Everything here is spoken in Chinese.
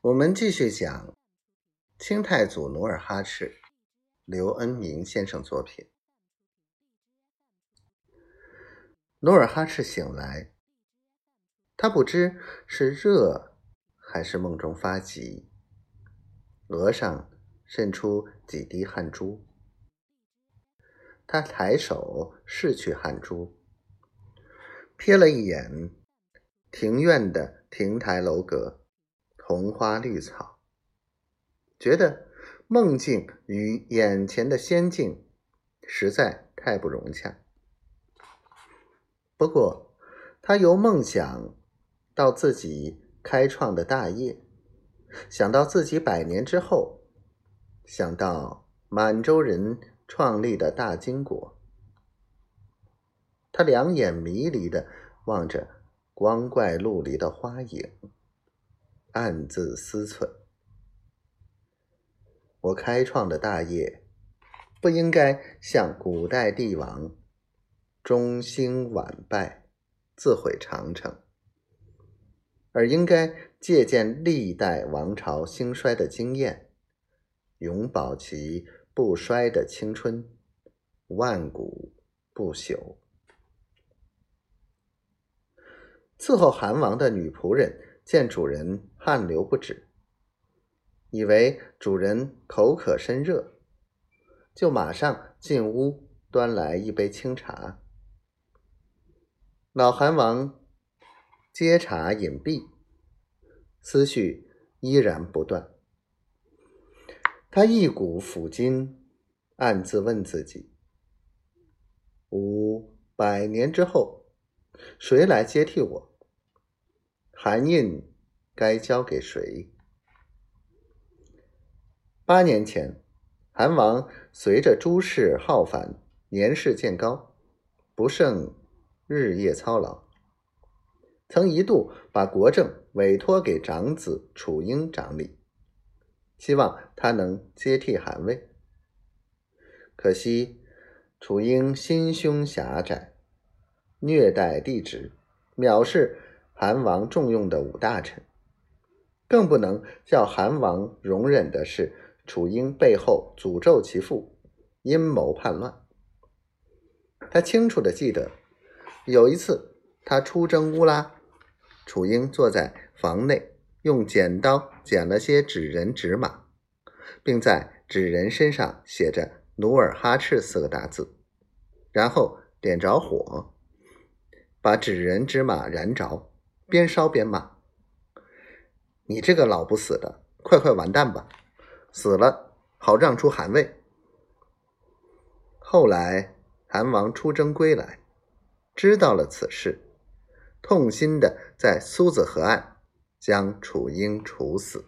我们继续讲清太祖努尔哈赤，刘恩明先生作品。努尔哈赤醒来，他不知是热还是梦中发急，额上渗出几滴汗珠。他抬手拭去汗珠，瞥了一眼庭院的亭台楼阁。红花绿草，觉得梦境与眼前的仙境实在太不融洽。不过，他由梦想到自己开创的大业，想到自己百年之后，想到满洲人创立的大金国，他两眼迷离的望着光怪陆离的花影。暗自思忖：我开创的大业，不应该像古代帝王中兴晚败、自毁长城，而应该借鉴历代王朝兴衰的经验，永保其不衰的青春，万古不朽。伺候韩王的女仆人。见主人汗流不止，以为主人口渴身热，就马上进屋端来一杯清茶。老韩王接茶饮毕，思绪依然不断。他一股抚今，暗自问自己：五百年之后，谁来接替我？韩印该交给谁？八年前，韩王随着诸事浩繁，年事渐高，不胜日夜操劳，曾一度把国政委托给长子楚英掌理，希望他能接替韩位。可惜楚英心胸狭窄，虐待弟侄，藐视。韩王重用的五大臣，更不能叫韩王容忍的是楚英背后诅咒其父，阴谋叛乱。他清楚的记得，有一次他出征乌拉，楚英坐在房内，用剪刀剪了些纸人纸马，并在纸人身上写着“努尔哈赤”四个大字，然后点着火，把纸人纸马燃着。边烧边骂：“你这个老不死的，快快完蛋吧！死了好让出韩魏。”后来韩王出征归来，知道了此事，痛心的在苏子河岸将楚英处死。